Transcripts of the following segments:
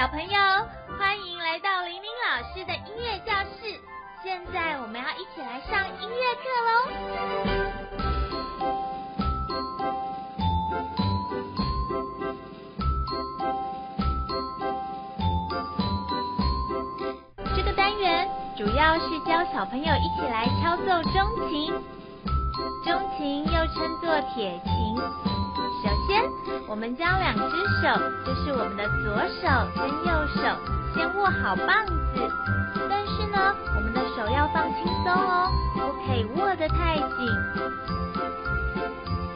小朋友，欢迎来到玲玲老师的音乐教室。现在我们要一起来上音乐课喽。这个单元主要是教小朋友一起来敲奏钟琴，钟琴又称作铁琴。我们将两只手，就是我们的左手跟右手，先握好棒子。但是呢，我们的手要放轻松哦，不可以握得太紧。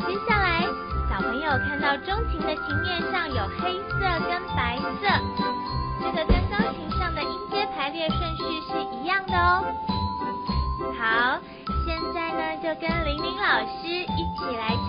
接下来，小朋友看到钟琴的琴面上有黑色跟白色，这个跟钢琴上的音阶排列顺序是一样的哦。好。现在呢，就跟玲玲老师一起来《》。